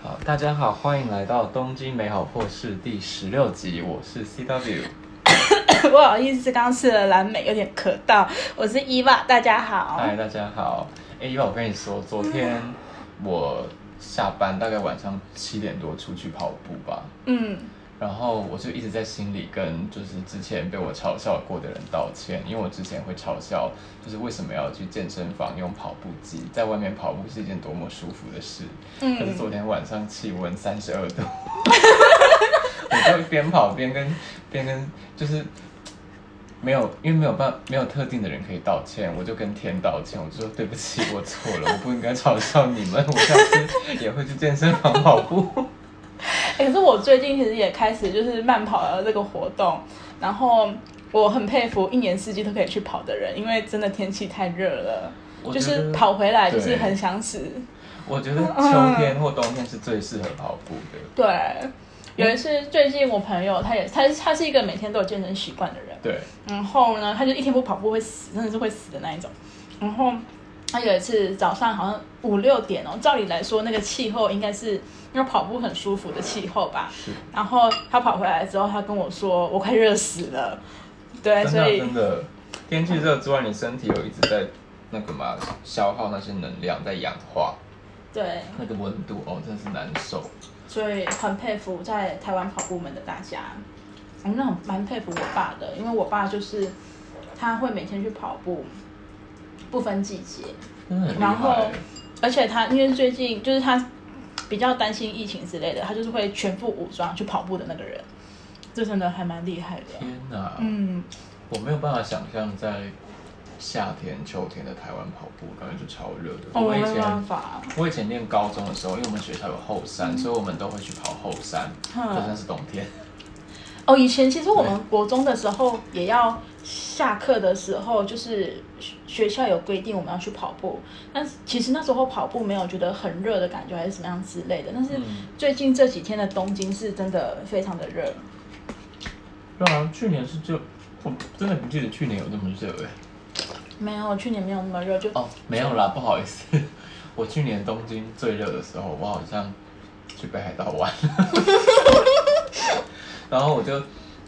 好，大家好，欢迎来到东京美好破事第十六集，我是 CW。不好意思，刚刚吃了蓝莓，有点咳到。我是伊娃，大家好。嗨，大家好。哎，伊娃，我跟你说，昨天我下班大概晚上七点多出去跑步吧。嗯。然后我就一直在心里跟就是之前被我嘲笑过的人道歉，因为我之前会嘲笑，就是为什么要去健身房用跑步机，在外面跑步是一件多么舒服的事。嗯。可是昨天晚上气温三十二度，我就边跑边跟边跟就是没有，因为没有办没有特定的人可以道歉，我就跟天道歉，我就说对不起，我错了，我不应该嘲笑你们，我下次也会去健身房跑步。可是我最近其实也开始就是慢跑了这个活动，然后我很佩服一年四季都可以去跑的人，因为真的天气太热了，就是跑回来就是很想死。我觉得秋天或冬天是最适合跑步的。对，有一次最近我朋友他也他他是一个每天都有健身习惯的人，对，然后呢他就一天不跑步会死，真的是会死的那一种，然后。他有一次早上好像五六点哦，照理来说那个气候应该是要跑步很舒服的气候吧。是。然后他跑回来之后，他跟我说：“我快热死了。”对，所以真的天气热之外，你身体有一直在那个嘛消耗那些能量，在氧化。对。那个温度哦，真的是难受。所以很佩服在台湾跑步们的大家。我那蛮佩服我爸的，因为我爸就是他会每天去跑步。不分季节，然后，而且他因为最近就是他比较担心疫情之类的，他就是会全副武装去跑步的那个人，这真的还蛮厉害的。天哪，嗯，我没有办法想象在夏天、秋天的台湾跑步，感觉就超热的。我没办法。我以前念高中的时候，因为我们学校有后山，所以我们都会去跑后山，就算是冬天。哦，以前其实我们国中的时候也要下课的时候，就是学校有规定我们要去跑步，但是其实那时候跑步没有觉得很热的感觉，还是什么样之类的。但是最近这几天的东京是真的非常的热。对啊，去年是就我真的不记得去年有那么热哎。没有，去年没有那么热，就哦没有啦，不好意思，我去年东京最热的时候，我好像去北海道玩。然后我就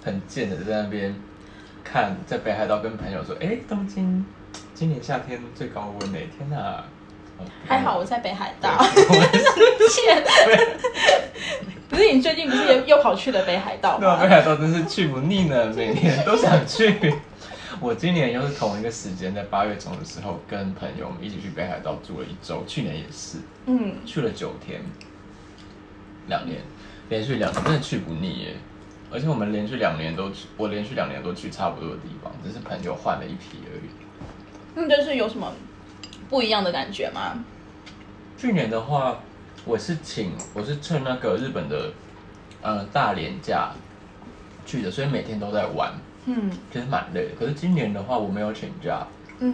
很贱的在那边看，在北海道跟朋友说：“哎，东京今年夏天最高温诶，天哪！”还好我在北海道。贱。不是你最近不是又又跑去了北海道吗？北海道真是去不腻呢，每年都想去。我今年又是同一个时间，在八月中的时候，跟朋友们一起去北海道住了一周。去年也是，嗯，去了九天，两年连续两年，真的去不腻耶。而且我们连续两年都去，我连续两年都去差不多的地方，只是朋友换了一批而已。那就是有什么不一样的感觉吗？去年的话，我是请我是趁那个日本的呃大连假去的，所以每天都在玩，嗯，其实蛮累的。可是今年的话，我没有请假，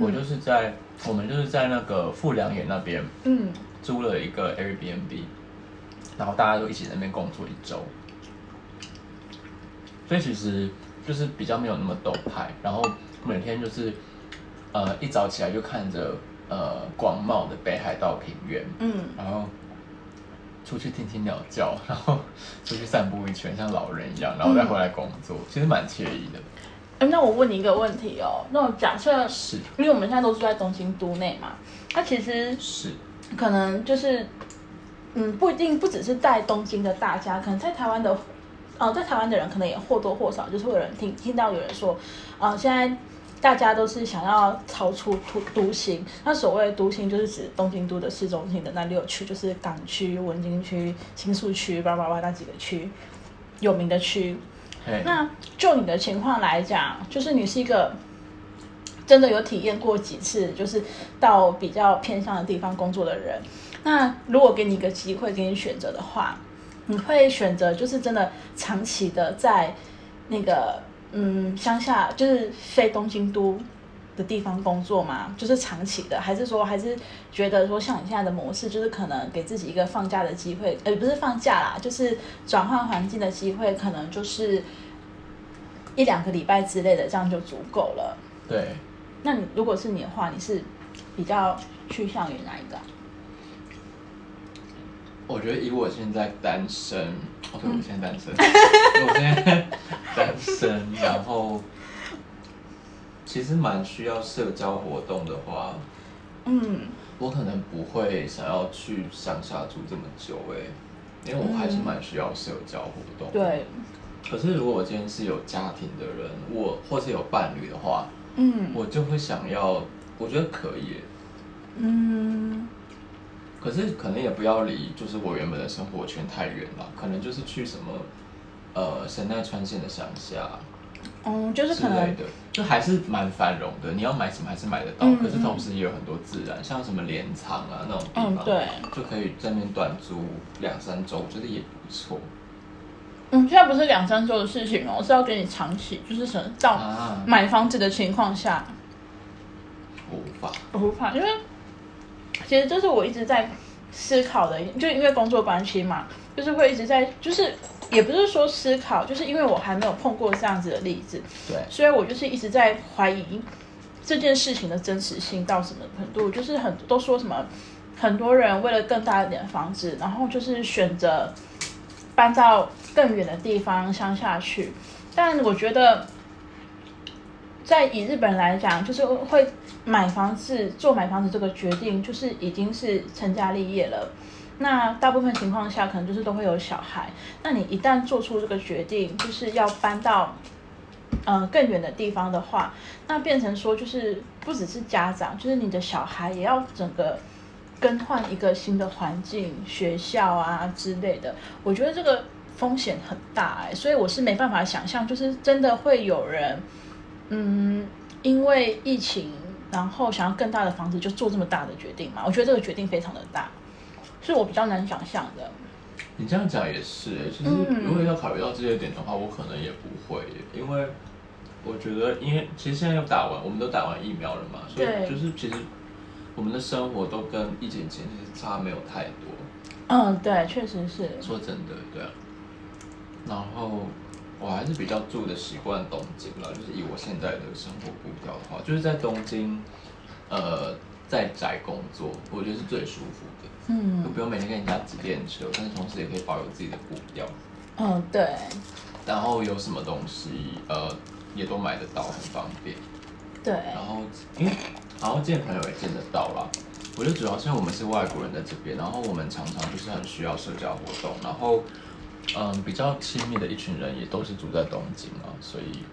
我就是在我们就是在那个富良野那边，嗯，租了一个 Airbnb，然后大家都一起在那边工作一周。所以其实就是比较没有那么陡派，然后每天就是呃一早起来就看着呃广袤的北海道平原，嗯，然后出去听听鸟叫，然后出去散步一圈，像老人一样，然后再回来工作，其实蛮惬意的。哎，那我问你一个问题哦，那种假设是，因为我们现在都住在东京都内嘛，它其实是可能就是嗯不一定不只是在东京的大家，可能在台湾的。哦，在台湾的人可能也或多或少就是会有人听听到有人说，啊，现在大家都是想要超出独独行。那所谓独行，就是指东京都的市中心的那六区，就是港区、文京区、新宿区、叭叭叭那几个区有名的区。那就你的情况来讲，就是你是一个真的有体验过几次，就是到比较偏向的地方工作的人。那如果给你一个机会，给你选择的话。你会选择就是真的长期的在那个嗯乡下，就是非东京都的地方工作吗？就是长期的，还是说还是觉得说像你现在的模式，就是可能给自己一个放假的机会，呃，不是放假啦，就是转换环境的机会，可能就是一两个礼拜之类的，这样就足够了。对。那你如果是你的话，你是比较趋向于哪一个？我觉得以我现在单身哦对我现在单身，我现在单身，然后其实蛮需要社交活动的话，嗯，我可能不会想要去乡下住这么久，哎，因为我还是蛮需要社交活动。对。可是如果我今天是有家庭的人，我或是有伴侣的话，嗯，我就会想要，我觉得可以，嗯。可是可能也不要离，就是我原本的生活圈太远了。可能就是去什么，呃，神奈川县的乡下，嗯，就是可能的，就还是蛮繁荣的。你要买什么还是买得到，可是同时也有很多自然，像什么镰仓啊那种地方，对，就可以在那边短租两三周，我觉得也不错。嗯，现在不是两三周的事情哦，是要给你长期，就是什么到买房子的情况下，无法，无法，因为。其实这是我一直在思考的，就因为工作关系嘛，就是会一直在，就是也不是说思考，就是因为我还没有碰过这样子的例子，对，所以我就是一直在怀疑这件事情的真实性到什么程度，就是很都说什么很多人为了更大一点的房子，然后就是选择搬到更远的地方乡下去，但我觉得。在以日本来讲，就是会买房子做买房子这个决定，就是已经是成家立业了。那大部分情况下，可能就是都会有小孩。那你一旦做出这个决定，就是要搬到呃更远的地方的话，那变成说就是不只是家长，就是你的小孩也要整个更换一个新的环境、学校啊之类的。我觉得这个风险很大哎，所以我是没办法想象，就是真的会有人。嗯，因为疫情，然后想要更大的房子，就做这么大的决定嘛？我觉得这个决定非常的大，是我比较难想象的。你这样讲也是，其实如果要考虑到这些点的话，我可能也不会，因为我觉得，因为其实现在又打完，我们都打完疫苗了嘛，所以就是其实我们的生活都跟疫情前其实差没有太多。嗯，对，确实是。说真的，对啊，然后。我还是比较住的习惯东京了，就是以我现在的生活步调的话，就是在东京，呃，在宅工作，我觉得是最舒服的。嗯，就不用每天跟人家挤电车，但是同时也可以保有自己的步调。嗯，对。然后有什么东西，呃，也都买得到，很方便。对。然后，因为然后见朋友也见得到啦。我觉得主要是因为我们是外国人在这边，然后我们常常就是很需要社交活动，然后。嗯，比较亲密的一群人也都是住在东京啊，所以，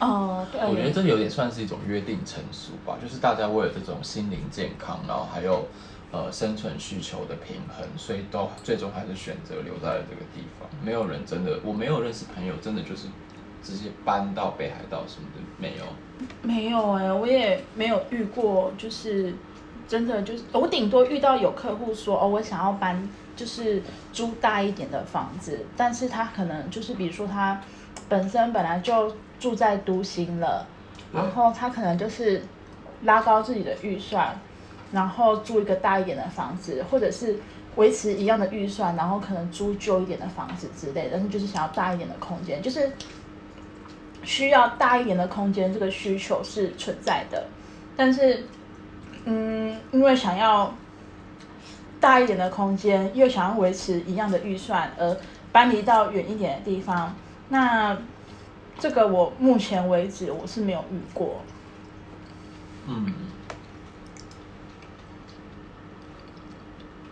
哦，对，我觉得这有点算是一种约定成熟吧，就是大家为了这种心灵健康，然后还有呃生存需求的平衡，所以都最终还是选择留在了这个地方。没有人真的，我没有认识朋友真的就是直接搬到北海道什么的，没有，没有哎，我也没有遇过，就是真的就是我顶多遇到有客户说哦，我想要搬。就是租大一点的房子，但是他可能就是比如说他本身本来就住在都心了，然后他可能就是拉高自己的预算，然后租一个大一点的房子，或者是维持一样的预算，然后可能租旧一点的房子之类的，但是就是想要大一点的空间，就是需要大一点的空间，这个需求是存在的，但是嗯，因为想要。大一点的空间，又想要维持一样的预算，而搬离到远一点的地方，那这个我目前为止我是没有遇过。嗯，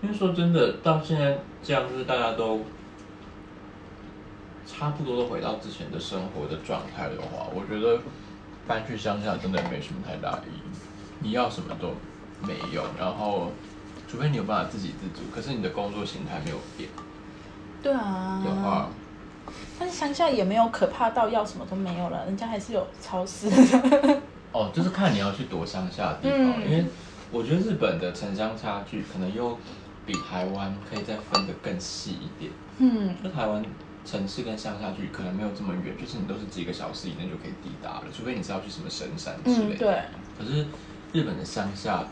因为说真的，到现在这样，就是大家都差不多都回到之前的生活的状态的话，我觉得搬去乡下真的没什么太大意义。你要什么都没有，然后。除非你有办法自给自足，可是你的工作形态没有变，对啊，有啊，但是乡下也没有可怕到要什么都没有了，人家还是有超市。哦，就是看你要去躲乡下的地方，因为我觉得日本的城乡差距可能又比台湾可以再分得更细一点。嗯，就台湾城市跟乡下距可能没有这么远，就是你都是几个小时以内就可以抵达了，除非你是要去什么深山之类的。对。可是日本的乡下。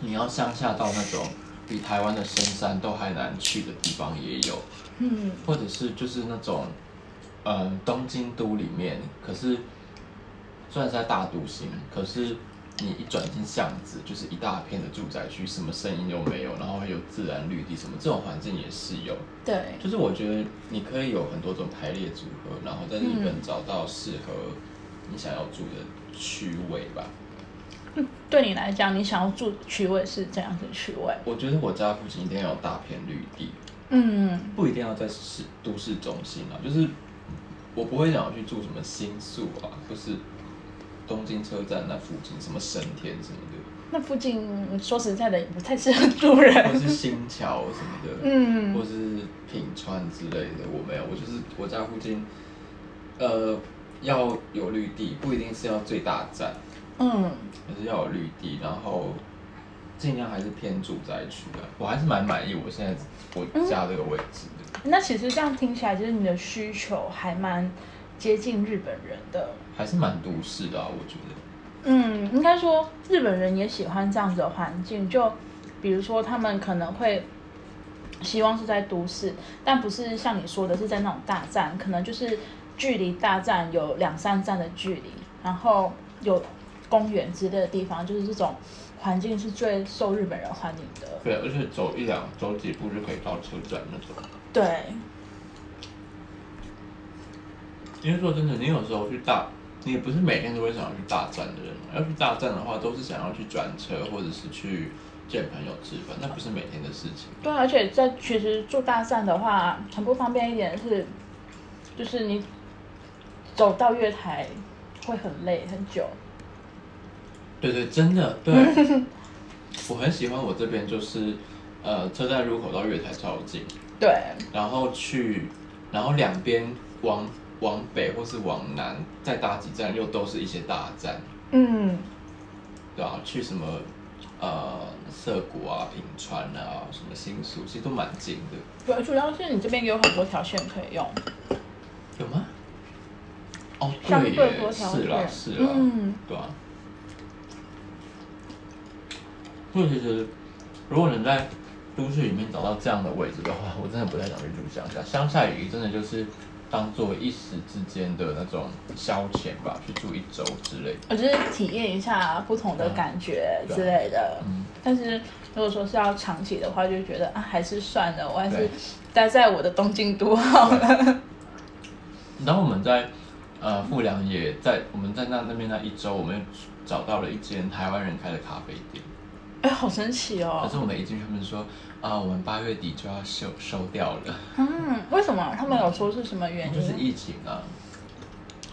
你要乡下到那种比台湾的深山都还难去的地方也有，嗯，或者是就是那种，嗯，东京都里面，可是虽然是在大都心，可是你一转进巷子，就是一大片的住宅区，什么声音都没有，然后有自然绿地，什么这种环境也是有。对，就是我觉得你可以有很多种排列组合，然后在日本找到适合你想要住的区位吧。对你来讲，你想要住区位是怎样的区位？我觉得我家附近一定要有大片绿地。嗯，不一定要在市都市中心啊，就是我不会想要去住什么新宿啊，或是。东京车站那附近，什么神田什么的，那附近说实在的，也不太适合住人。或是新桥什么的，嗯，或是品川之类的，我没有，我就是我家附近，呃，要有绿地，不一定是要最大站，嗯，还是要有绿地，然后尽量还是偏住宅区的，我还是蛮满意我现在我家这个位置的。那其实这样听起来，就是你的需求还蛮接近日本人的。还是蛮都市的啊，我觉得。嗯，应该说日本人也喜欢这样子的环境，就比如说他们可能会希望是在都市，但不是像你说的是在那种大站，可能就是距离大站有两三站的距离，然后有公园之类的地方，就是这种环境是最受日本人欢迎的。对，而且走一两走几步就可以到车站那种。对。因为说真的，你有时候去大。你也不是每天都会想要去大站的人，要去大站的话，都是想要去转车或者是去见朋友吃饭，那不是每天的事情。对，而且在其实住大站的话，很不方便一点是，就是你走到月台会很累很久。对对，真的对。我很喜欢我这边，就是呃，车站入口到月台超近。对。然后去，然后两边往。往北或是往南再搭几站，又都是一些大站。嗯，对啊，去什么呃涩谷啊、品川啊、什么新宿，其实都蛮近的。对，主要是你这边有很多条线可以用。有吗？哦，对耶，是啦，是啦，嗯，对啊。所以其实，如果能在都市里面找到这样的位置的话，我真的不太想去住乡下。乡下雨真的就是。当做一时之间的那种消遣吧，去住一周之类。我就是体验一下不同的感觉之类的。嗯。但是如果说是要长期的话，就觉得啊，还是算了，我还是待在我的东京都好了。然后我们在呃富良野，在我们在那那边那一周，我们找到了一间台湾人开的咖啡店。哎，好神奇哦！可是我们一进去，他们说。啊，我们八月底就要收收掉了。嗯，为什么？他们有说是什么原因？就是疫情啊。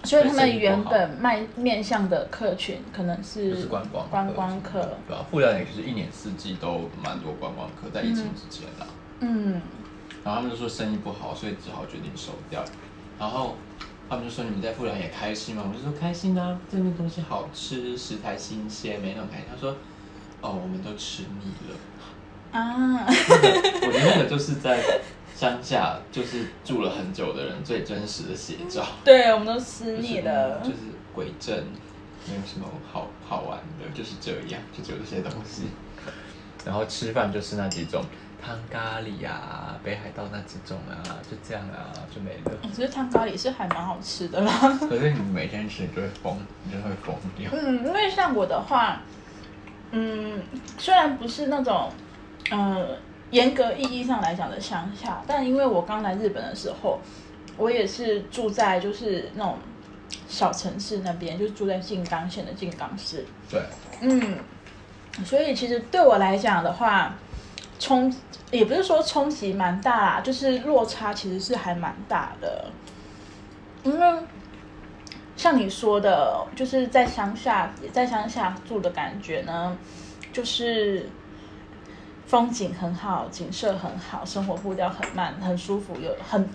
所以他们原本卖面向的客群可能是观光观光客。对吧，富良野就是一年四季都蛮多观光客，在疫情之前啦。嗯。然后他们就说生意不好，所以只好决定收掉。然后他们就说：“你们在富良野开心吗？”我就说：“开心啊，这边东西好吃，食材新鲜，没那么开心。”他说：“哦，我们都吃腻了。”啊，我觉得那个就是在乡下，就是住了很久的人最真实的写照。对，我们都吃腻了，就是鬼镇，没有什么好好玩的，就是这样，就只有这些东西。然后吃饭就是那几种汤咖喱啊，北海道那几种啊，就这样啊，就没了。其实汤咖喱是还蛮好吃的啦。可是你每天吃就会疯，你就会疯掉。嗯，因为像我的话，嗯，虽然不是那种。呃，严格意义上来讲的乡下，但因为我刚来日本的时候，我也是住在就是那种小城市那边，就住在静冈县的静冈市。对，嗯，所以其实对我来讲的话，冲也不是说冲击蛮大啦，就是落差其实是还蛮大的。因为像你说的，就是在乡下，在乡下住的感觉呢，就是。风景很好，景色很好，生活步调很慢，很舒服，有很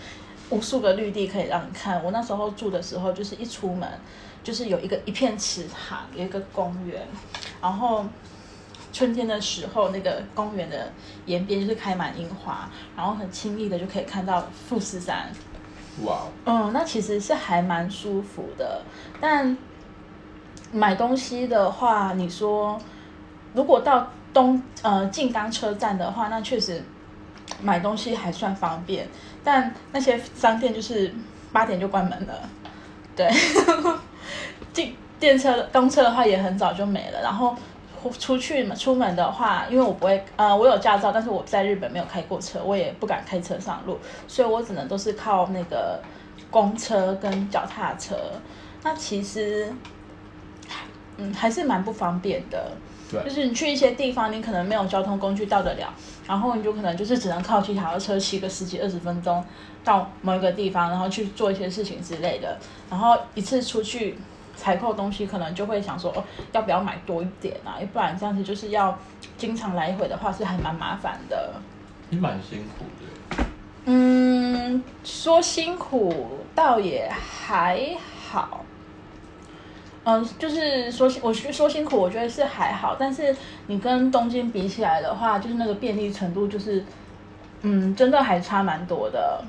无数个绿地可以让你看。我那时候住的时候，就是一出门就是有一个一片池塘，有一个公园，然后春天的时候，那个公园的沿边就是开满樱花，然后很轻易的就可以看到富士山。哇！嗯，那其实是还蛮舒服的。但买东西的话，你说如果到。东呃静冈车站的话，那确实买东西还算方便，但那些商店就是八点就关门了。对，进电车公车的话也很早就没了，然后出去出门的话，因为我不会呃我有驾照，但是我在日本没有开过车，我也不敢开车上路，所以我只能都是靠那个公车跟脚踏车。那其实嗯还是蛮不方便的，就是你去一些地方，你可能没有交通工具到得了，然后你就可能就是只能靠骑脚踏车骑个十几二十分钟到某一个地方，然后去做一些事情之类的，然后一次出去。采购东西可能就会想说，哦，要不要买多一点啊？要不然这样子就是要经常来回的话，是还蛮麻烦的。你蛮辛苦的。嗯，说辛苦倒也还好。嗯，就是说，我去说辛苦，我觉得是还好。但是你跟东京比起来的话，就是那个便利程度，就是嗯，真的还差蛮多的。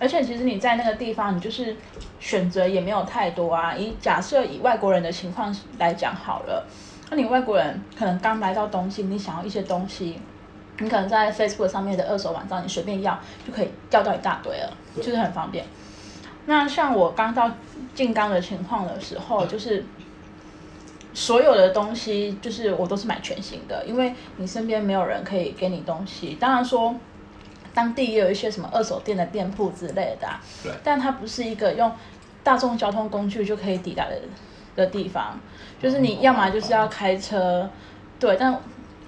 而且其实你在那个地方，你就是选择也没有太多啊。以假设以外国人的情况来讲好了，那你外国人可能刚来到东京，你想要一些东西，你可能在 Facebook 上面的二手网站，你随便要就可以要到一大堆了，就是很方便。那像我刚到静冈的情况的时候，就是所有的东西就是我都是买全新的，因为你身边没有人可以给你东西。当然说。当地也有一些什么二手店的店铺之类的，对，但它不是一个用大众交通工具就可以抵达的的地方，就是你要么就是要开车，对，但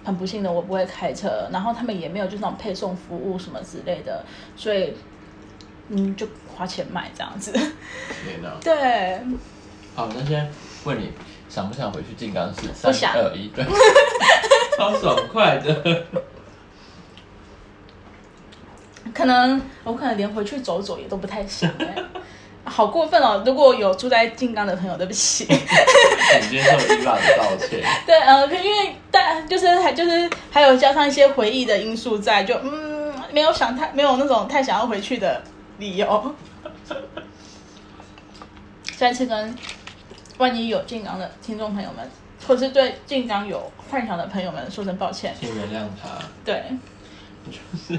很不幸的我不会开车，然后他们也没有就那种配送服务什么之类的，所以嗯就花钱买这样子。天哪！对。好，那现在问你想不想回去静冈市？不想。二一，对，超爽快的。可能我可能连回去走走也都不太行哎，好过分哦！如果有住在静冈的朋友，对不起，请接受伊娃的道歉。对，呃，因为但就是还就是还有加上一些回忆的因素在，就嗯，没有想太没有那种太想要回去的理由。再次跟万一有静冈的听众朋友们，或是对静冈有幻想的朋友们说声抱歉，请原谅他。对，就是。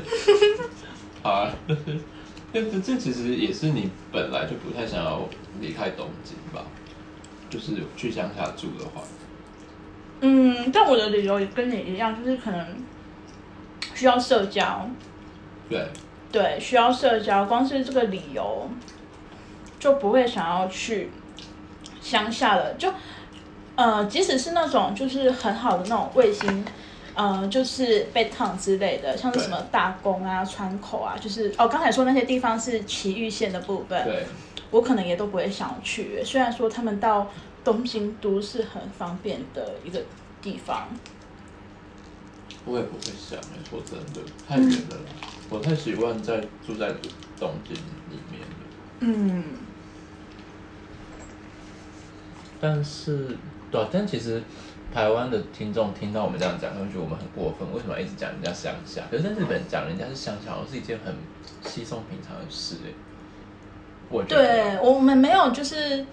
啊，但是这其实也是你本来就不太想要离开东京吧？就是去乡下住的话，嗯，但我的理由也跟你一样，就是可能需要社交。对对，需要社交，光是这个理由就不会想要去乡下了。就呃，即使是那种就是很好的那种卫星。嗯，就是被烫之类的，像是什么大宫啊、川口啊，就是哦，刚才说那些地方是埼玉县的部分，对，我可能也都不会想去。虽然说他们到东京都是很方便的一个地方，我也不会想。说真的，太远了，我太习惯在住在东京里面了。嗯，但是，对，但其实。台湾的听众听到我们这样讲，他们觉得我们很过分，为什么一直讲人家乡下？可是在日本讲人家是乡下，好像是一件很稀松平常的事哎。我对我们没有，就是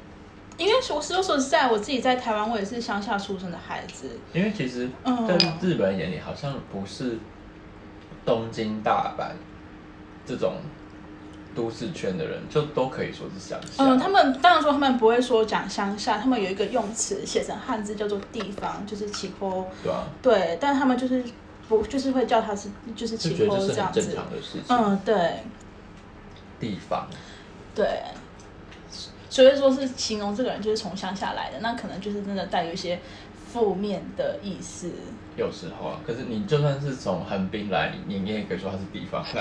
因为说说说实在，我自己在台湾，我也是乡下出生的孩子。因为其实，在日本人眼里，好像不是东京、大阪这种。都市圈的人就都可以说是乡下。嗯，他们当然说他们不会说讲乡下，他们有一个用词写成汉字叫做地方，就是起坡。对啊。对，但他们就是不就是会叫他是就是起坡这样子。正常的事情。嗯，对。地方。对。所以说是形容这个人就是从乡下来的，那可能就是真的带有一些负面的意思。有时候啊，可是你就算是从横滨来，你你也可以说他是地方来。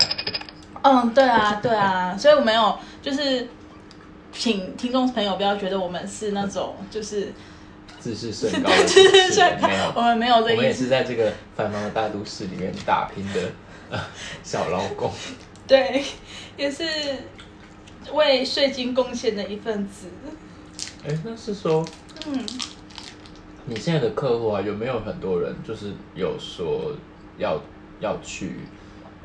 嗯，对啊，对啊，所以我没有，就是请听众朋友不要觉得我们是那种就是自视甚高的，自视甚高，没有，我们没有这意思。我们也是在这个繁忙的大都市里面打拼的 小劳工，对，也是为税金贡献的一份子。哎，那是说，嗯，你现在的客户啊，有没有很多人就是有说要要去？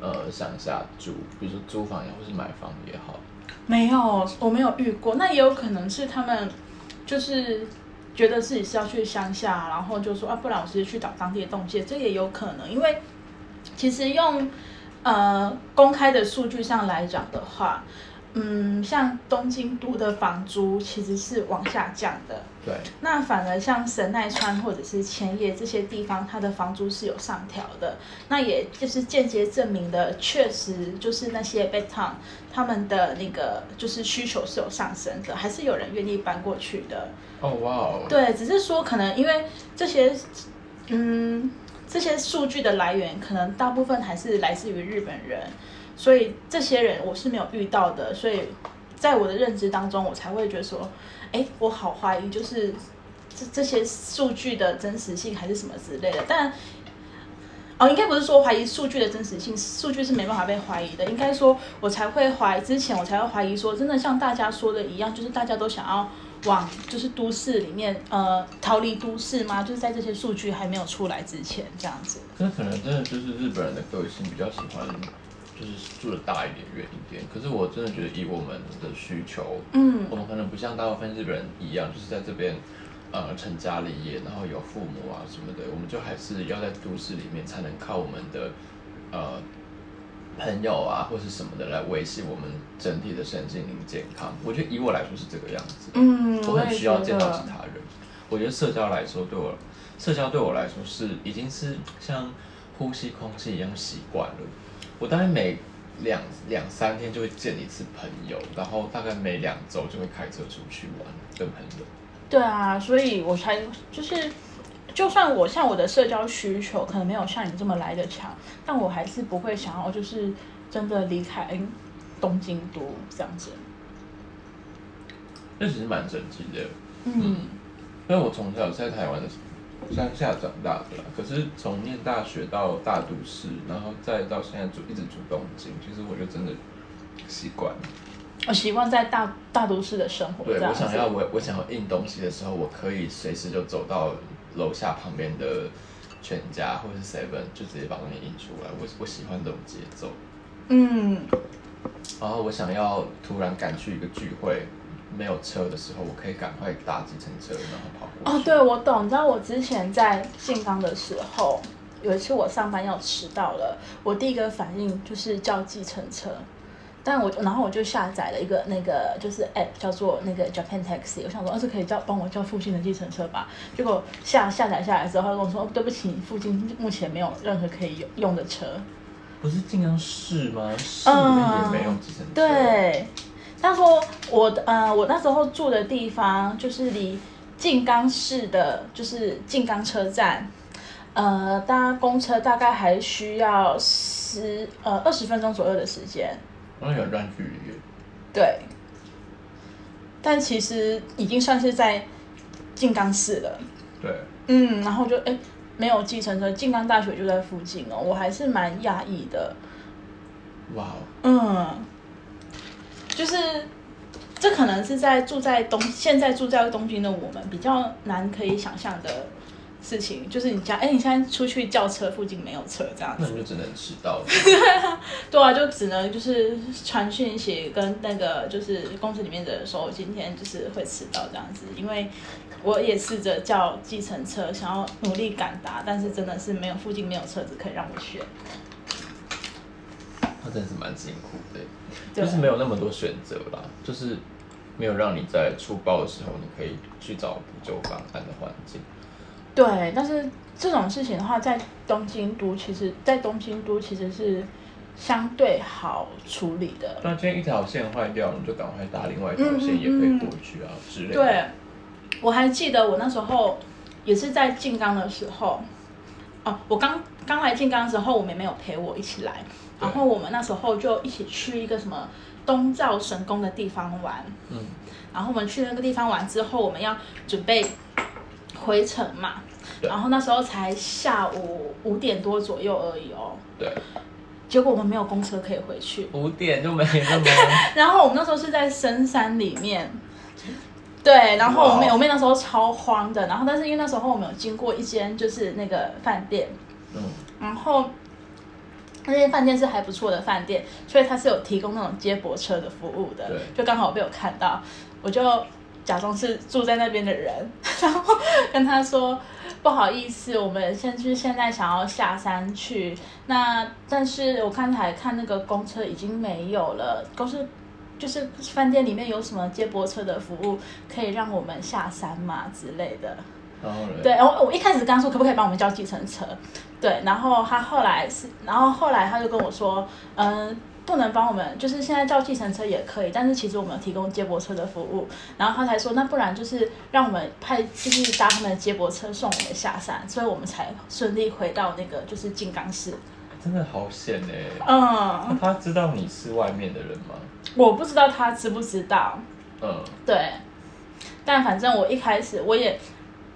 呃，乡下住，比如说租房也或是买房也好，没有，我没有遇过。那也有可能是他们就是觉得自己是要去乡下，然后就说啊，不然我直接去找当地的中介，这也有可能。因为其实用呃公开的数据上来讲的话，嗯，像东京都的房租其实是往下降的。对。那反而像神奈川或者是千叶这些地方，它的房租是有上调的。那也就是间接证明的，确实就是那些 b e t o n 他们的那个就是需求是有上升的，还是有人愿意搬过去的。哦哇哦。对，只是说可能因为这些，嗯，这些数据的来源可能大部分还是来自于日本人。所以这些人我是没有遇到的，所以在我的认知当中，我才会觉得说，哎，我好怀疑，就是这这些数据的真实性还是什么之类的。但哦，应该不是说怀疑数据的真实性，数据是没办法被怀疑的。应该说，我才会怀疑之前，我才会怀疑说，真的像大家说的一样，就是大家都想要往就是都市里面呃逃离都市吗？就是在这些数据还没有出来之前这样子。那可能真的就是日本人的个性比较喜欢。就是住的大一点、远一点，可是我真的觉得以我们的需求，嗯，我们可能不像大部分日本人一样，就是在这边，呃，成家立业，然后有父母啊什么的，我们就还是要在都市里面才能靠我们的，呃，朋友啊或是什么的来维系我们整体的身心灵健康。我觉得以我来说是这个样子，嗯，我很需要见到其他人。我觉得社交来说，对我，社交对我来说是已经是像呼吸空气一样习惯了。我大概每两两三天就会见一次朋友，然后大概每两周就会开车出去玩跟朋友。对啊，所以我才就是，就算我像我的社交需求可能没有像你这么来的强，但我还是不会想要就是真的离开东京都这样子。那其实蛮神奇的，嗯，因为我从小在台湾的时候。乡下长大的啦，可是从念大学到大都市，然后再到现在住一直住东京，其实我就真的习惯了。我习惯在大大都市的生活。对我想要我我想要印东西的时候，我可以随时就走到楼下旁边的全家或者是 Seven，就直接把东西印出来。我我喜欢这种节奏。嗯。然后我想要突然赶去一个聚会。没有车的时候，我可以赶快搭计程车，然后跑过去。哦，对，我懂。你知道我之前在静冈的时候，有一次我上班要迟到了，我第一个反应就是叫计程车。但我然后我就下载了一个那个就是 app 叫做那个 Japan Taxi，我想说，哦，是可以叫帮我叫附近的计程车吧。结果下下载下来之后，他跟我说，对不起，附近目前没有任何可以用用的车。不是静冈市吗？市里面也没有计程车。对。他说：“我呃，我那时候住的地方就是离静冈市的，就是静冈车站，呃，搭公车大概还需要十呃二十分钟左右的时间。那有段距离。对，但其实已经算是在静冈市了。对。嗯，然后就哎，没有计程车，静冈大学就在附近哦，我还是蛮讶异的。哇。嗯。就是，这可能是在住在东，现在住在东京的我们比较难可以想象的事情。就是你家，哎，你现在出去叫车，附近没有车，这样子，那你就只能迟到。对啊，就只能就是传讯息跟那个就是公司里面的人说，今天就是会迟到这样子。因为我也试着叫计程车，想要努力赶达，但是真的是没有附近没有车子可以让我选。他真的是蛮辛苦的。就是没有那么多选择啦，就是没有让你在出包的时候，你可以去找补救方案的环境。对，但是这种事情的话，在东京都，其实，在东京都其实是相对好处理的。那今天一条线坏掉，你就赶快搭另外一条线，也可以过去啊之类的。对，我还记得我那时候也是在静冈的时候，哦，我刚刚来静冈的时候，我妹妹有陪我一起来。然后我们那时候就一起去一个什么东照神宫的地方玩，嗯，然后我们去那个地方玩之后，我们要准备回程嘛，然后那时候才下午五点多左右而已哦，对，结果我们没有公车可以回去，五点就没了吗？然后我们那时候是在深山里面，对，然后我妹我妹那时候超慌的，然后但是因为那时候我们有经过一间就是那个饭店，嗯，然后。那间饭店是还不错的饭店，所以他是有提供那种接驳车的服务的。就刚好被我看到，我就假装是住在那边的人，然后跟他说：“不好意思，我们现是现在想要下山去。那但是我刚才看那个公车已经没有了，都是就是饭店里面有什么接驳车的服务，可以让我们下山嘛之类的。然后对，我我一开始跟他说可不可以帮我们叫计程车，对，然后他后来是，然后后来他就跟我说，嗯。不能帮我们，就是现在叫计程车也可以，但是其实我们提供接驳车的服务。然后他才说，那不然就是让我们派，就是搭他们的接驳车送我们下山，所以我们才顺利回到那个就是金刚市。真的好险哎！嗯，他知道你是外面的人吗？我不知道他知不知道。嗯，对。但反正我一开始我也。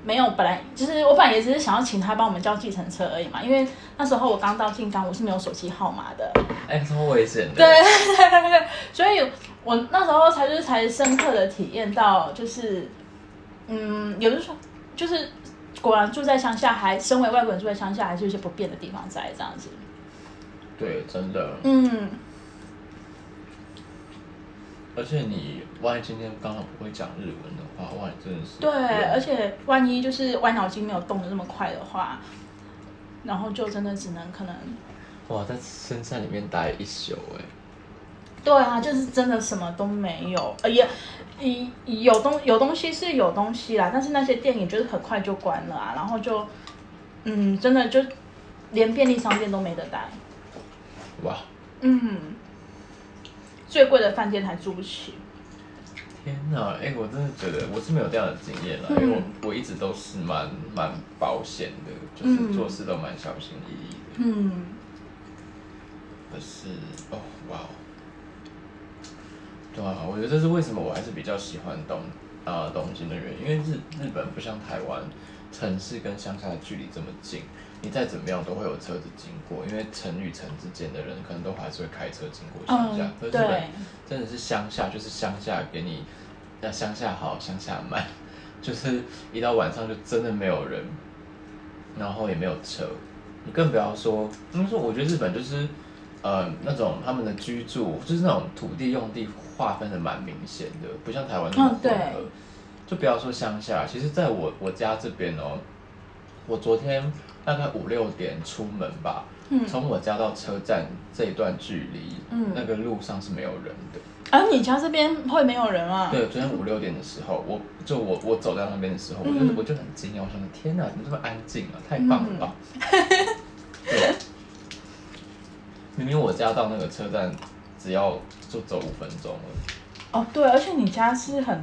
没有，本来就是我本来也只是想要请他帮我们叫计程车而已嘛，因为那时候我刚到晋江，我是没有手机号码的。哎，这么危险的。对对对对，所以我那时候才就是才深刻的体验到，就是嗯，有的时候就是果然住在乡下，还身为外国人住在乡下，还是有些不便的地方在这样子。对，真的。嗯。而且你万一今天刚好不会讲日文的话，哇，真的是对。而且万一就是歪脑筋没有动的那么快的话，然后就真的只能可能哇，在深山里面待一宿哎。对啊，就是真的什么都没有，呃也有有东有东西是有东西啦，但是那些电影就是很快就关了啊，然后就嗯，真的就连便利商店都没得待。哇。嗯。最贵的饭店还住不起。天哪，哎，我真的觉得我是没有这样的经验了，因为我我一直都是蛮蛮保险的，就是做事都蛮小心翼翼的。嗯。可是，哦，哇哦。对啊，我觉得这是为什么我还是比较喜欢东啊东京的原因，因为日日本不像台湾，城市跟乡下的距离这么近。你再怎么样都会有车子经过，因为城与城之间的人可能都还是会开车经过乡下。日本真的是乡下，就是乡下给你，那乡下好，乡下慢，就是一到晚上就真的没有人，然后也没有车，你更不要说。因为说我觉得日本就是，呃，那种他们的居住就是那种土地用地划分的蛮明显的，不像台湾那么混合。就不要说乡下，其实在我我家这边哦，我昨天。大概五六点出门吧，从我家到车站这一段距离，那个路上是没有人的。啊，你家这边会没有人吗？对，昨天五六点的时候，我就我我走在那边的时候，我就我就很惊讶，我说天哪，怎么这么安静啊？太棒了吧！对，明明我家到那个车站只要就走五分钟了。哦，对，而且你家是很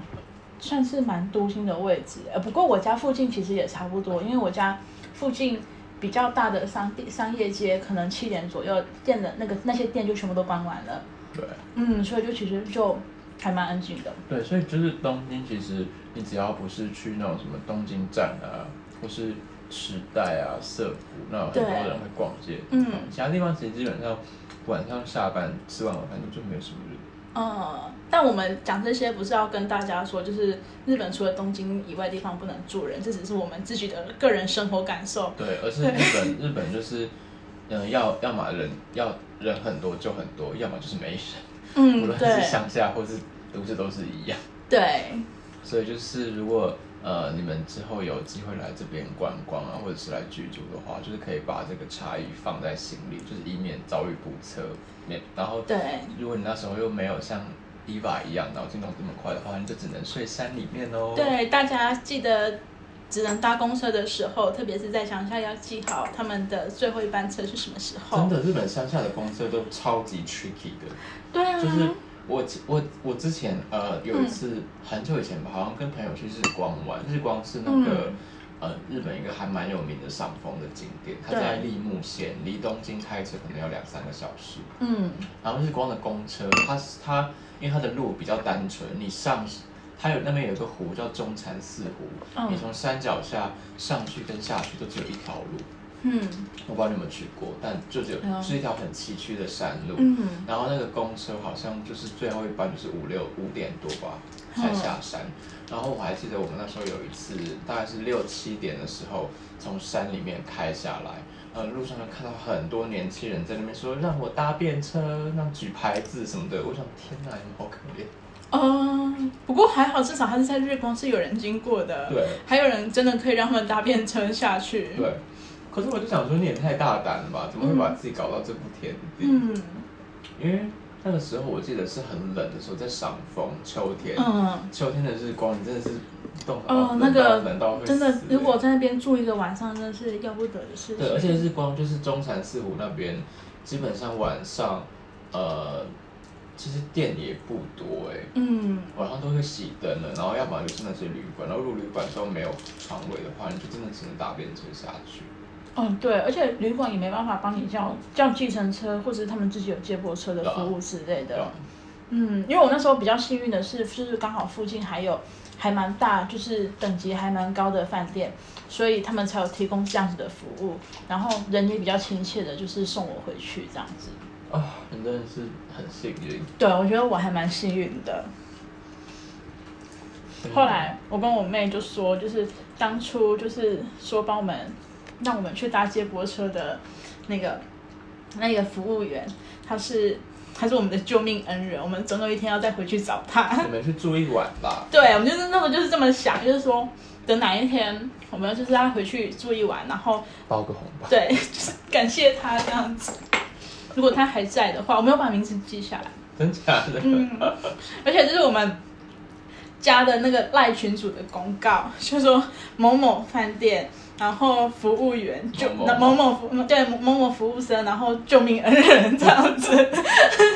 算是蛮都心的位置，呃，不过我家附近其实也差不多，因为我家。附近比较大的商店、商业街，可能七点左右店的那个那些店就全部都关完了。对，嗯，所以就其实就还蛮安静的。对，所以就是东京，其实你只要不是去那种什么东京站啊，或是时代啊、涩谷，那很多人会逛街。嗯，其他地方其实基本上晚上下班吃完晚饭就没有什么人。嗯，但我们讲这些不是要跟大家说，就是日本除了东京以外地方不能住人，这只是我们自己的个人生活感受。对，而是日本 日本就是，嗯，要要么人要人很多就很多，要么就是没人。嗯，无论是乡下或是都市都是一样。对。所以就是如果。呃，你们之后有机会来这边观光啊，或者是来居住的话，就是可以把这个差异放在心里，就是以免遭遇不测。免然后，对，如果你那时候又没有像伊娃一样脑筋动这么快的话，你就只能睡山里面哦。对，大家记得只能搭公车的时候，特别是在乡下要记好他们的最后一班车是什么时候。真的，日本乡下的公车都超级 tricky 的。对啊。就是。我我我之前呃有一次很久以前吧，好像跟朋友去日光玩。日光是那个呃日本一个还蛮有名的赏枫的景点，它在立木县，离东京开车可能要两三个小时。嗯，然后日光的公车，它它因为它的路比较单纯，你上它有那边有一个湖叫中禅寺湖，你从山脚下上去跟下去都只有一条路。嗯，我不知道你有没有去过，但就只有是一条很崎岖的山路。嗯，然后那个公车好像就是最后一班就是五六五点多吧才下山。然后我还记得我们那时候有一次大概是六七点的时候从山里面开下来，呃，路上就看到很多年轻人在那边说让我搭便车，让举牌子什么的。我想天哪，你们好可怜。嗯，不过还好，至少他是在日光是有人经过的。对，还有人真的可以让他们搭便车下去。对。可是我就想说，你也太大胆了吧？怎么会把自己搞到这步田地？嗯，因为那个时候我记得是很冷的时候，在赏枫，秋天，嗯，秋天的日光，你真的是冻哦，那个冷到真的，如果在那边住一个晚上，真的是要不得的事情。对，而且日光就是中禅寺湖那边，基本上晚上，呃，其实店也不多哎，嗯，晚上都会熄灯了，然后要不然就是那些旅馆，然后如果旅馆都没有床位的话，你就真的只能搭便车下去。嗯，对，而且旅馆也没办法帮你叫叫计程车，或者是他们自己有接驳车的服务之类的。嗯，因为我那时候比较幸运的是，就是刚好附近还有还蛮大，就是等级还蛮高的饭店，所以他们才有提供这样子的服务。然后人也比较亲切的，就是送我回去这样子。啊，你真的是很幸运。对，我觉得我还蛮幸运的。后来我跟我妹就说，就是当初就是说帮我们。让我们去搭接驳车的那个那个服务员，他是他是我们的救命恩人，我们总有一天要再回去找他。你们去住一晚吧。对，我们就是那时候就是这么想，就是说等哪一天我们就是要回去住一晚，然后包个红包。对，就是感谢他这样子。如果他还在的话，我们要把名字记下来。真假的？嗯。而且这是我们加的那个赖群主的公告，就说某某饭店。然后服务员就那某某服对某某服务生，然后救命恩人这样子。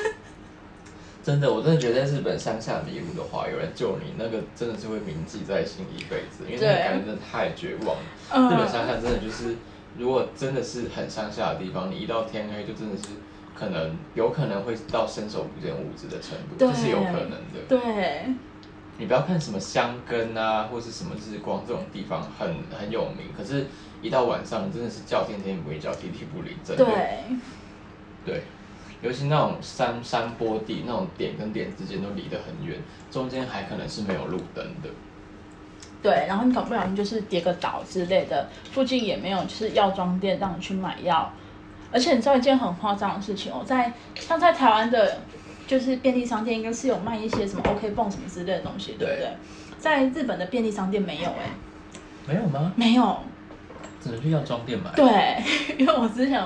真的，我真的觉得在日本乡下迷路的话，有人救你，那个真的是会铭记在心一辈子，因为那个感觉真的太绝望了。日本乡下真的就是，如果真的是很乡下的地方，你一到天黑就真的是可能有可能会到伸手不见五指的程度，这是有可能的。对。你不要看什么香根啊，或是什么日光这种地方很很有名，可是，一到晚上真的是叫天天不应，叫地地不灵，真的。对。对，尤其那种山山坡地，那种点跟点之间都离得很远，中间还可能是没有路灯的。对，然后你搞不小心就是跌个倒之类的，附近也没有就是药妆店让你去买药，而且你知道一件很夸张的事情哦，在像在台湾的。就是便利商店应该是有卖一些什么 OK 泵什么之类的东西，对不对？在日本的便利商店没有哎，没有吗？没有，只能去药妆店买。对，因为我之前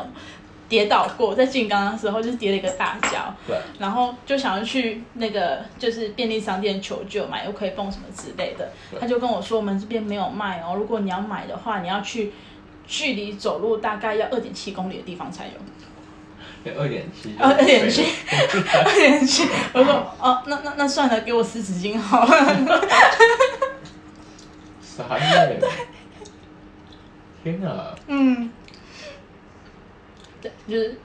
跌倒过，在进刚的时候就是跌了一个大跤，对，然后就想要去那个就是便利商店求救买 OK 泵什么之类的，他就跟我说我们这边没有卖哦，如果你要买的话，你要去距离走路大概要二点七公里的地方才有。二点七，二点七，二点七。我说哦，那那那算了，给我湿纸巾好了。啥耶？天哪！嗯，对，就是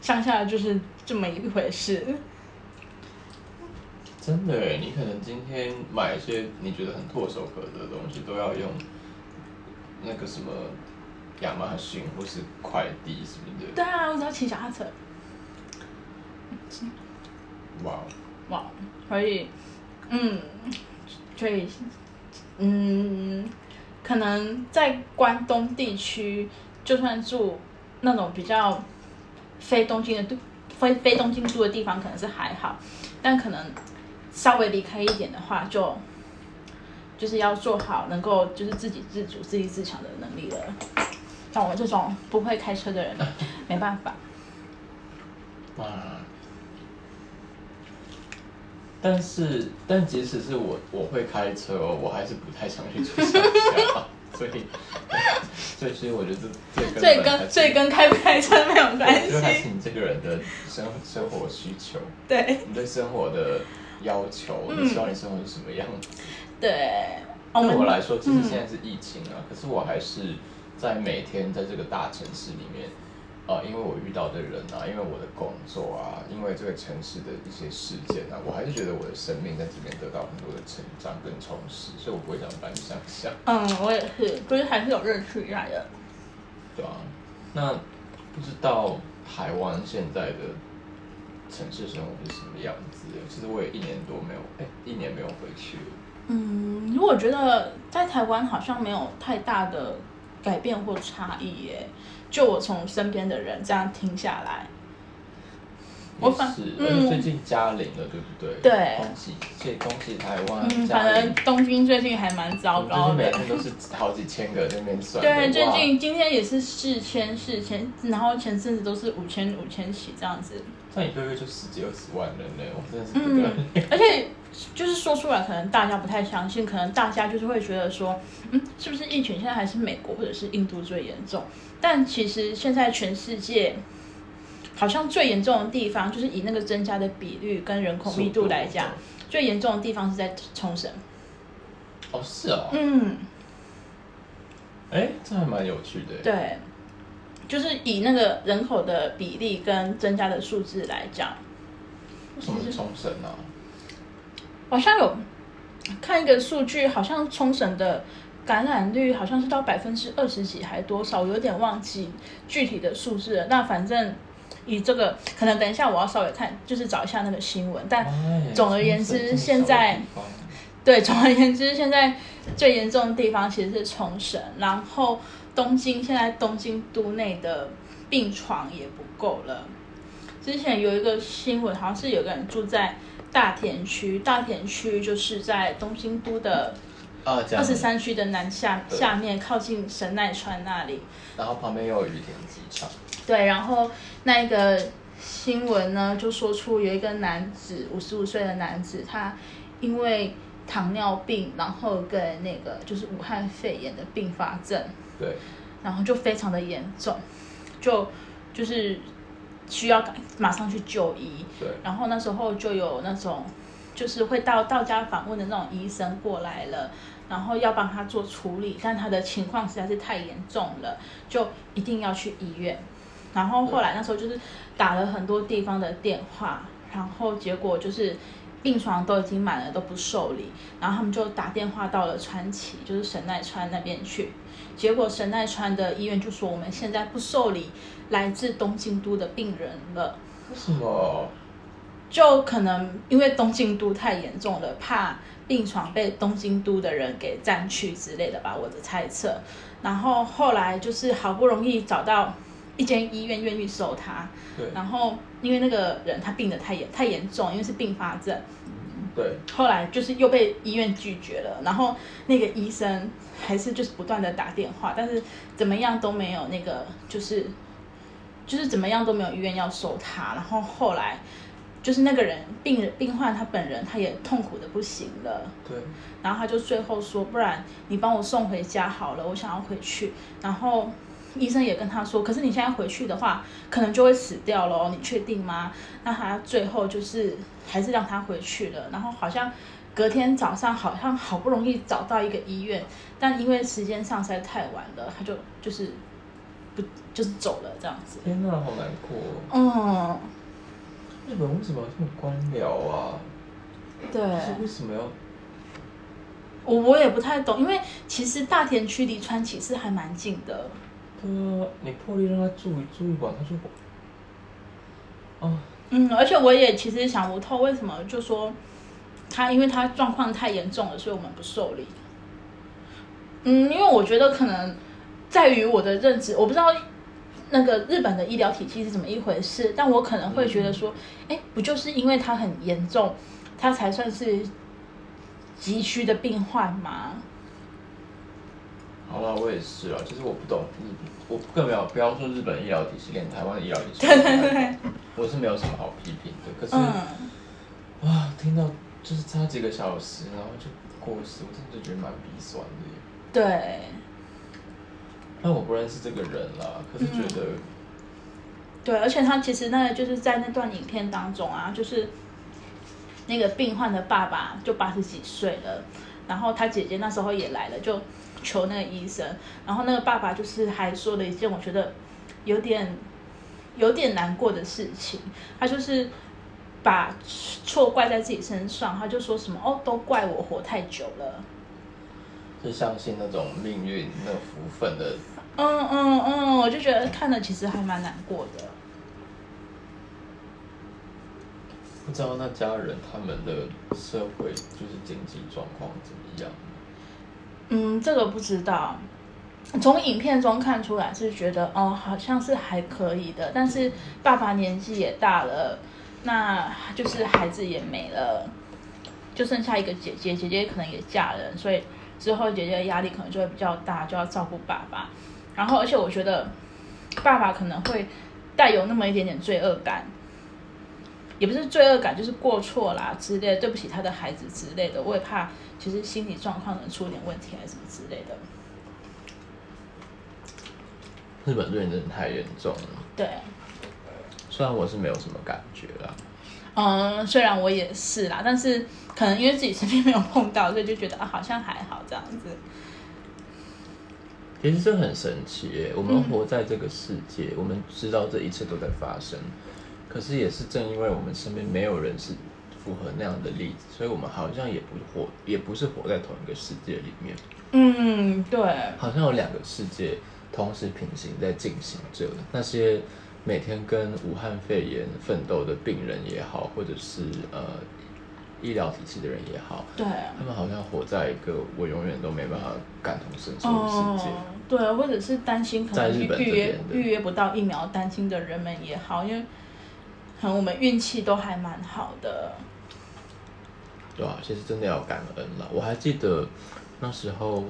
乡下就是这么一回事。真的哎，你可能今天买一些你觉得很唾手可得的东西，都要用那个什么。亚马逊或是快递什么的。对啊，我只要骑小踏车。哇哇，所以，嗯，所以，嗯，可能在关东地区，就算住那种比较非东京的都非非东京住的地方，可能是还好，但可能稍微离开一点的话，就就是要做好能够就是自给自足、自立自强的能力了。像我这种不会开车的人，没办法。哇！但是，但即使是我我会开车哦，我还是不太想去住乡下，所以，所以，所以我觉得这这跟这跟开不开车没有关系，还是你这个人的生生活需求，对，你对生活的要求，你希望你生活是什么样子？对，对我来说，即使现在是疫情啊，可是我还是。在每天在这个大城市里面，啊，因为我遇到的人啊，因为我的工作啊，因为这个城市的一些事件啊，我还是觉得我的生命在这边得到很多的成长跟充实，所以我不会想搬乡下。嗯，我也是，不是还是有认识来的。对啊，那不知道台湾现在的城市生活是什么样子？其实我也一年多没有，哎，一年没有回去了。嗯，我觉得在台湾好像没有太大的。改变或差异耶，就我从身边的人这样听下来，我反嗯，最近加零了，对不对？对，恭喜，谢恭喜台湾。嗯，反正东京最近还蛮糟糕的，每天都是好几千个那边算。对，最近今天也是四千四千，然后前阵子都是五千五千起这样子。那一个月就十几二十万人呢，我真的是不得。而且就是说出来，可能大家不太相信，可能大家就是会觉得说，嗯，是不是疫情现在还是美国或者是印度最严重？但其实现在全世界好像最严重的地方，就是以那个增加的比率跟人口密度来讲，最严重的地方是在冲绳。哦，是哦。嗯。哎，这还蛮有趣的。对。就是以那个人口的比例跟增加的数字来讲，为什么是冲绳呢？好像有看一个数据，好像冲绳的感染率好像是到百分之二十几还多少，有点忘记具体的数字了。那反正以这个，可能等一下我要稍微看，就是找一下那个新闻。但总而言之，现在对总而言之，现在最严重的地方其实是冲绳，然后。东京现在东京都内的病床也不够了。之前有一个新闻，好像是有个人住在大田区，大田区就是在东京都的二十三区的南下下面，靠近神奈川那里。然后旁边又有羽田机场。对，然后那个新闻呢，就说出有一个男子，五十五岁的男子，他因为糖尿病，然后跟那个就是武汉肺炎的并发症。对，然后就非常的严重，就就是需要赶马上去就医。对，然后那时候就有那种就是会到到家访问的那种医生过来了，然后要帮他做处理，但他的情况实在是太严重了，就一定要去医院。然后后来那时候就是打了很多地方的电话，然后结果就是。病床都已经满了，都不受理，然后他们就打电话到了川崎，就是神奈川那边去。结果神奈川的医院就说，我们现在不受理来自东京都的病人了。为什么？就可能因为东京都太严重了，怕病床被东京都的人给占去之类的吧，我的猜测。然后后来就是好不容易找到。一间医院愿意收他，对。然后因为那个人他病得太严太严重，因为是并发症，对。后来就是又被医院拒绝了，然后那个医生还是就是不断的打电话，但是怎么样都没有那个就是就是怎么样都没有医院要收他，然后后来就是那个人病人病患他本人他也痛苦的不行了，对。然后他就最后说，不然你帮我送回家好了，我想要回去，然后。医生也跟他说，可是你现在回去的话，可能就会死掉咯，你确定吗？那他最后就是还是让他回去了。然后好像隔天早上好像好不容易找到一个医院，但因为时间上实在太晚了，他就就是不就是走了这样子。天哪，好难过。嗯。日本为什么要这么官僚啊？对。为什么要？我我也不太懂，因为其实大田区离川崎市还蛮近的。对啊，你破例让他住一住一晚，他就，哦，嗯，而且我也其实想不透为什么，就说他因为他状况太严重了，所以我们不受理。嗯，因为我觉得可能在于我的认知，我不知道那个日本的医疗体系是怎么一回事，但我可能会觉得说，哎，不就是因为它很严重，它才算是急需的病患吗？好了，我也是啊。其实我不懂日，我更没有不要说日本医疗体系，连台湾的医疗体系，我是没有什么好批评的。可是，哇，听到就是差几个小时，然后就过世，我真的觉得蛮鼻酸的。对。但我不认识这个人啦，可是觉得，对，而且他其实那个就是在那段影片当中啊，就是那个病患的爸爸就八十几岁了，然后他姐姐那时候也来了，就。求那个医生，然后那个爸爸就是还说了一件我觉得有点有点难过的事情，他就是把错怪在自己身上，他就说什么哦，都怪我活太久了，是相信那种命运那福分的。嗯嗯嗯，我就觉得看了其实还蛮难过的。不知道那家人他们的社会就是经济状况怎么样？嗯，这个不知道。从影片中看出来是觉得哦，好像是还可以的。但是爸爸年纪也大了，那就是孩子也没了，就剩下一个姐姐，姐姐可能也嫁人，所以之后姐姐的压力可能就会比较大，就要照顾爸爸。然后，而且我觉得爸爸可能会带有那么一点点罪恶感。也不是罪恶感，就是过错啦之类，对不起他的孩子之类的。我也怕，其实心理状况能出点问题，还是什么之类的。日本对你真的太严重了。对。虽然我是没有什么感觉啦。嗯，虽然我也是啦，但是可能因为自己身边没有碰到，所以就觉得啊，好像还好这样子。其实这很神奇耶，我们活在这个世界，我们知道这一切都在发生，可是也是正因为我们身边没有人是符合那样的例子，所以我们好像也不活，也不是活在同一个世界里面。嗯，对。好像有两个世界同时平行在进行着，那些每天跟武汉肺炎奋斗的病人也好，或者是呃。医疗体系的人也好，对，他们好像活在一个我永远都没办法感同身受的世界。对，或者是担心可能预约预约不到疫苗，担心的人们也好，因为可能我们运气都还蛮好的。对啊，其实真的要感恩了。我还记得那时候，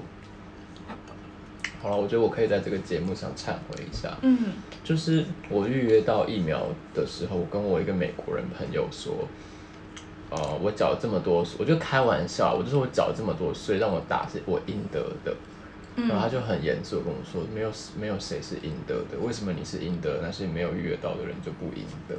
好了，我觉得我可以在这个节目上忏悔一下。嗯，就是我预约到疫苗的时候，我跟我一个美国人朋友说。呃，我缴了这么多税，我就开玩笑，我就说我缴了这么多税，让我打是我应得的。然后他就很严肃跟我说，没有没有谁是应得的，为什么你是应得，那些没有预约到的人就不应得？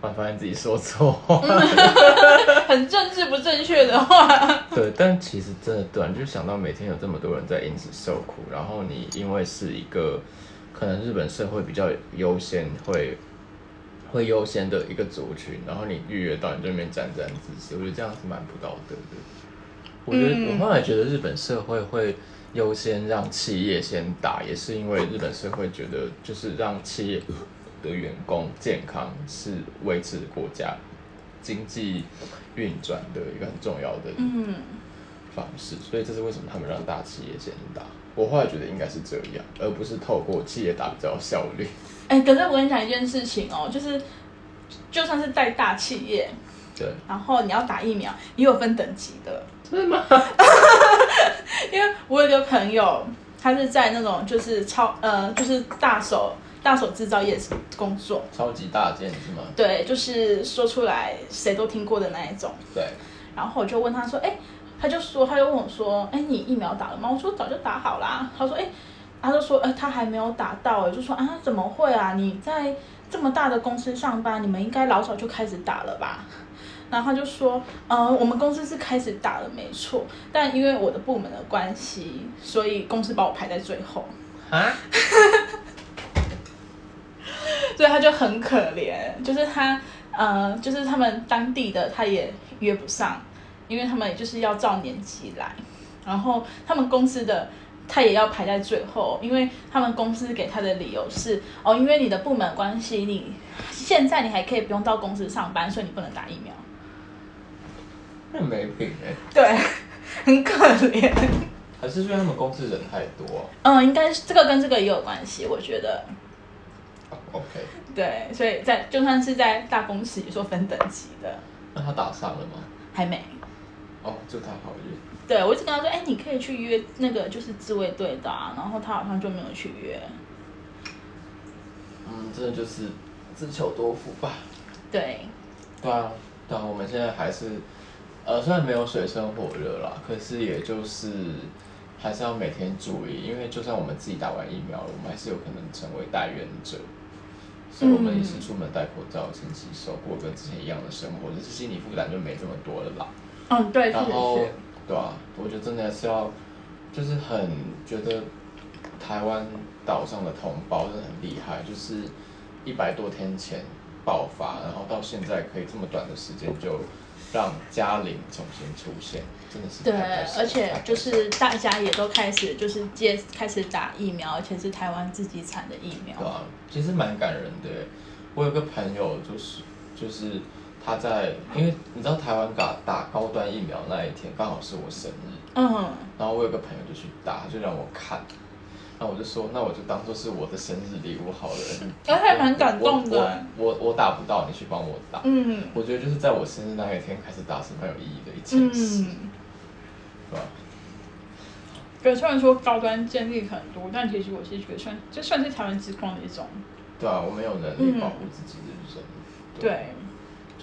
我发现自己说错话，很政治不正确的话。对，但其实真的对，就想到每天有这么多人在因此受苦，然后你因为是一个可能日本社会比较优先会。会优先的一个族群，然后你预约到你这边沾沾自喜，我觉得这样是蛮不道德的。我觉得我后来觉得日本社会会优先让企业先打，也是因为日本社会觉得就是让企业的员工健康是维持国家经济运转的一个很重要的方式，所以这是为什么他们让大企业先打。我后来觉得应该是这样，而不是透过企业打比较效率。哎，可是我跟你讲一件事情哦，就是就算是在大企业，对，然后你要打疫苗也有分等级的，真的吗？因为我有个朋友，他是在那种就是超呃就是大手大手制造业工作，超级大件是吗？对，就是说出来谁都听过的那一种。对，然后我就问他说，哎，他就说他就问我说，哎，你疫苗打了吗？我说早就打好啦。他说，哎。他就说，呃，他还没有打到，哎，就说啊，怎么会啊？你在这么大的公司上班，你们应该老早就开始打了吧？然后他就说，呃，我们公司是开始打了，没错，但因为我的部门的关系，所以公司把我排在最后啊，所以他就很可怜，就是他，呃，就是他们当地的他也约不上，因为他们就是要照年级来，然后他们公司的。他也要排在最后，因为他们公司给他的理由是哦，因为你的部门关系，你现在你还可以不用到公司上班，所以你不能打疫苗。那没品哎。对，很可怜。还是因为他们公司人太多。嗯，应该是这个跟这个也有关系，我觉得。OK。对，所以在就算是在大公司也说分等级的。那他打上了吗？还没。哦，祝他好运。对，我一直跟他说，哎，你可以去约那个就是自卫队的，然后他好像就没有去约。嗯，真的就是自求多福吧。对。对啊，对啊，我们现在还是，呃，虽然没有水深火热啦，可是也就是还是要每天注意，因为就算我们自己打完疫苗了，我们还是有可能成为带源者，所以我们也是出门戴口罩、勤洗手，过跟之前一样的生活，就是心理负担就没这么多了啦。嗯，对，然后。对啊，我觉得真的是要，就是很觉得台湾岛上的同胞真的很厉害，就是一百多天前爆发，然后到现在可以这么短的时间就让嘉玲重新出现，真的是对，而且就是大家也都开始就是接开始打疫苗，而且是台湾自己产的疫苗。对啊，其实蛮感人的。我有个朋友就是就是。他在，因为你知道台湾打打高端疫苗那一天刚好是我生日，嗯，然后我有个朋友就去打，就让我看，那我就说，那我就当做是我的生日礼物好了。他 还蛮感动的。我我打不到，你去帮我打。嗯，我觉得就是在我生日那一天开始打是蛮有意义的一件事，是吧？对，虽然说高端建立很多，但其实我是觉得算这算是台湾之光的一种。对啊，我没有能力保护自己的人生。对。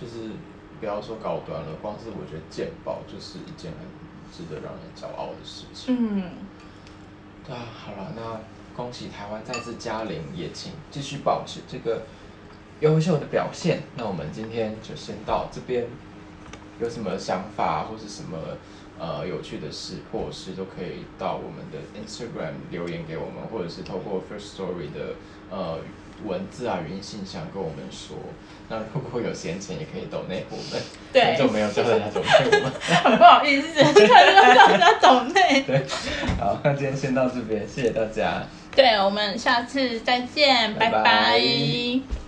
就是不要说高端了，光是我觉得健保就是一件很值得让人骄傲的事情。嗯，对啊，好了，那恭喜台湾再次加零，也请继续保持这个优秀的表现。那我们今天就先到这边，有什么想法或是什么？呃，有趣的事或是都可以到我们的 Instagram 留言给我们，或者是透过 First Story 的呃文字啊语音信箱跟我们说。那如果有闲钱，也可以抖内我们。对，很久没有叫大家抖内我们，很 不好意思，突然叫大家抖内。对，好，那今天先到这边，谢谢大家。对，我们下次再见，拜拜。